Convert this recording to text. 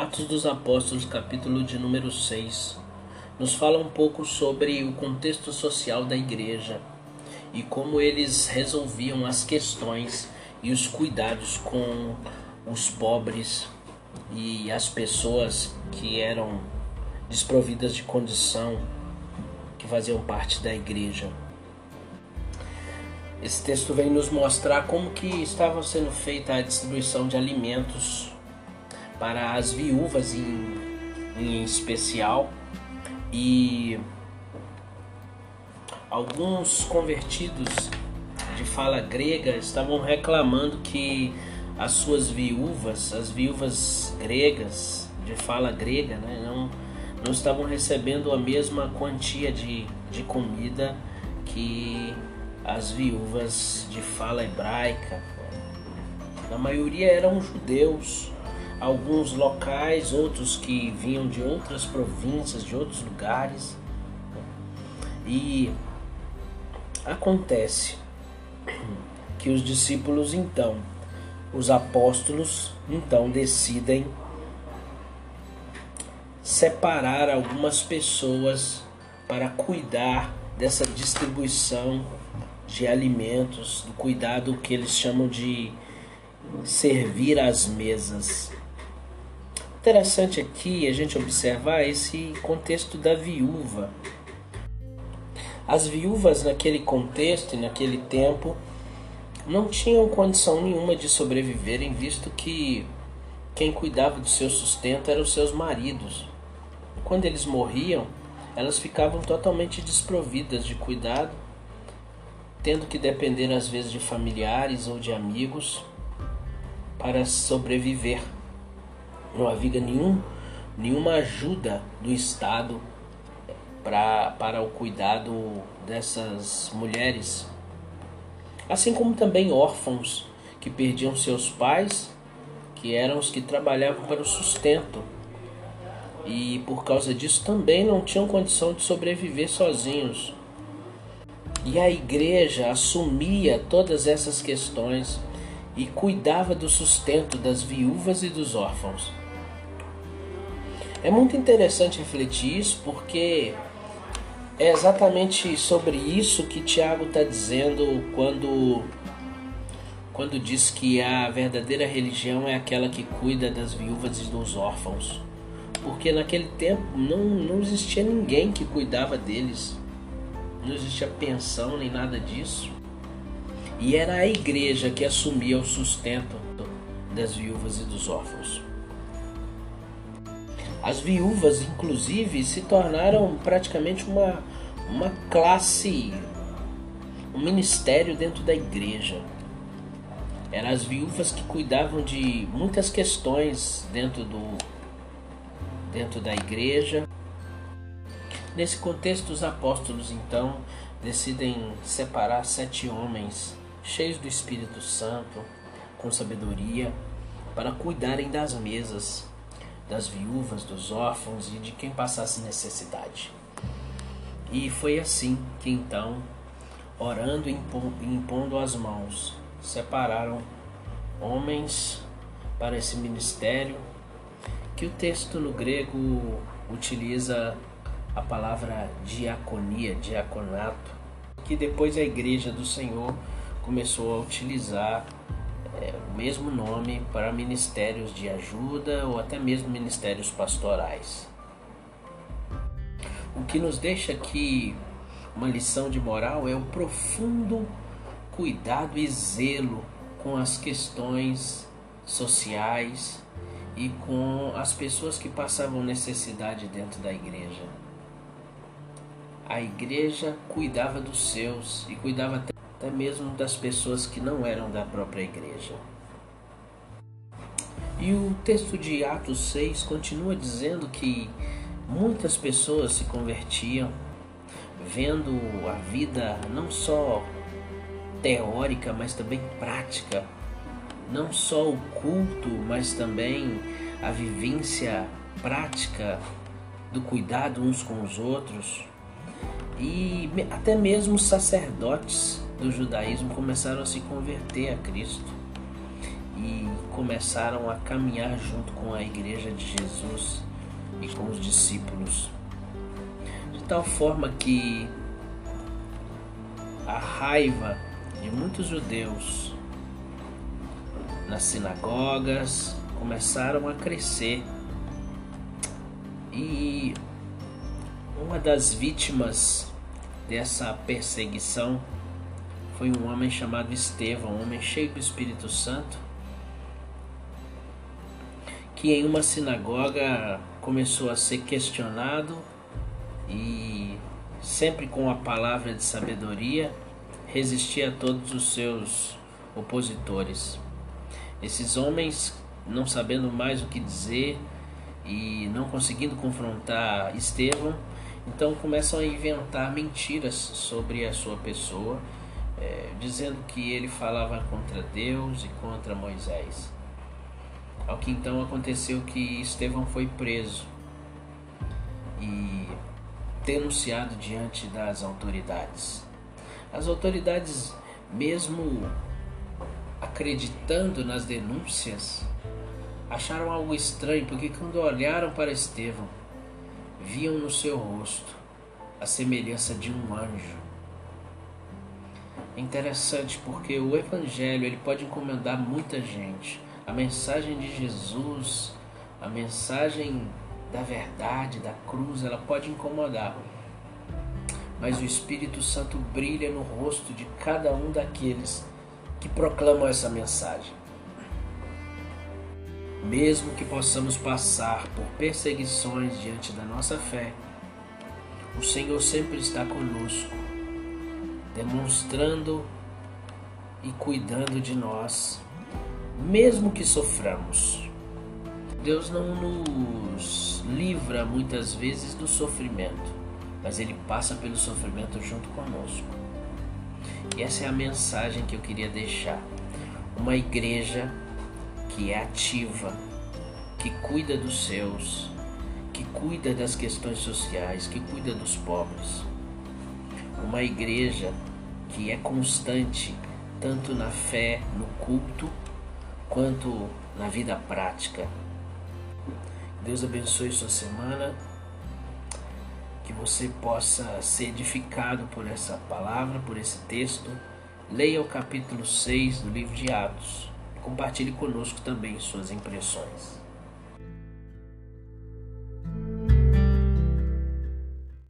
Atos dos Apóstolos, capítulo de número 6, nos fala um pouco sobre o contexto social da igreja e como eles resolviam as questões e os cuidados com os pobres e as pessoas que eram desprovidas de condição, que faziam parte da igreja. Esse texto vem nos mostrar como que estava sendo feita a distribuição de alimentos para as viúvas em, em especial e alguns convertidos de fala grega estavam reclamando que as suas viúvas, as viúvas gregas de fala grega, né, não, não estavam recebendo a mesma quantia de, de comida que as viúvas de fala hebraica. Na maioria eram judeus, alguns locais, outros que vinham de outras províncias, de outros lugares. E acontece que os discípulos então, os apóstolos então decidem separar algumas pessoas para cuidar dessa distribuição de alimentos, do cuidado que eles chamam de servir às mesas. Interessante aqui a gente observar esse contexto da viúva. As viúvas naquele contexto e naquele tempo não tinham condição nenhuma de sobreviverem, visto que quem cuidava do seu sustento eram os seus maridos. Quando eles morriam, elas ficavam totalmente desprovidas de cuidado tendo que depender às vezes de familiares ou de amigos para sobreviver. Não havia nenhum, nenhuma ajuda do Estado pra, para o cuidado dessas mulheres. Assim como também órfãos que perdiam seus pais, que eram os que trabalhavam para o sustento. E por causa disso também não tinham condição de sobreviver sozinhos e a igreja assumia todas essas questões e cuidava do sustento das viúvas e dos órfãos. É muito interessante refletir isso porque é exatamente sobre isso que Tiago está dizendo quando, quando diz que a verdadeira religião é aquela que cuida das viúvas e dos órfãos. Porque naquele tempo não, não existia ninguém que cuidava deles não existia pensão nem nada disso. E era a igreja que assumia o sustento das viúvas e dos órfãos. As viúvas, inclusive, se tornaram praticamente uma, uma classe, um ministério dentro da igreja. Eram as viúvas que cuidavam de muitas questões dentro, do, dentro da igreja. Nesse contexto, os apóstolos então decidem separar sete homens cheios do Espírito Santo, com sabedoria, para cuidarem das mesas, das viúvas, dos órfãos e de quem passasse necessidade. E foi assim que então, orando e impondo as mãos, separaram homens para esse ministério, que o texto no grego utiliza a palavra diaconia, diaconato, que depois a Igreja do Senhor começou a utilizar é, o mesmo nome para ministérios de ajuda ou até mesmo ministérios pastorais. O que nos deixa aqui uma lição de moral é o profundo cuidado e zelo com as questões sociais e com as pessoas que passavam necessidade dentro da igreja a igreja cuidava dos seus e cuidava até mesmo das pessoas que não eram da própria igreja. E o texto de Atos 6 continua dizendo que muitas pessoas se convertiam, vendo a vida não só teórica, mas também prática, não só o culto, mas também a vivência prática do cuidado uns com os outros, e até mesmo sacerdotes do judaísmo começaram a se converter a Cristo. e começaram a caminhar junto com a igreja de Jesus e com os discípulos. De tal forma que a raiva de muitos judeus nas sinagogas começaram a crescer. E uma das vítimas dessa perseguição foi um homem chamado Estevão, um homem cheio do Espírito Santo, que em uma sinagoga começou a ser questionado e sempre com a palavra de sabedoria resistia a todos os seus opositores. Esses homens, não sabendo mais o que dizer e não conseguindo confrontar Estevão, então começam a inventar mentiras sobre a sua pessoa, é, dizendo que ele falava contra Deus e contra Moisés. Ao que então aconteceu que Estevão foi preso e denunciado diante das autoridades. As autoridades, mesmo acreditando nas denúncias, acharam algo estranho, porque quando olharam para Estevão, viam no seu rosto a semelhança de um anjo. É interessante porque o evangelho ele pode incomodar muita gente. A mensagem de Jesus, a mensagem da verdade, da cruz, ela pode incomodar. Mas o Espírito Santo brilha no rosto de cada um daqueles que proclamam essa mensagem. Mesmo que possamos passar por perseguições diante da nossa fé, o Senhor sempre está conosco, demonstrando e cuidando de nós, mesmo que soframos. Deus não nos livra muitas vezes do sofrimento, mas Ele passa pelo sofrimento junto conosco. E essa é a mensagem que eu queria deixar. Uma igreja que é ativa, que cuida dos seus, que cuida das questões sociais, que cuida dos pobres. Uma igreja que é constante, tanto na fé, no culto, quanto na vida prática, Deus abençoe sua semana. Que você possa ser edificado por essa palavra, por esse texto. Leia o capítulo 6 do livro de Atos. Compartilhe conosco também suas impressões.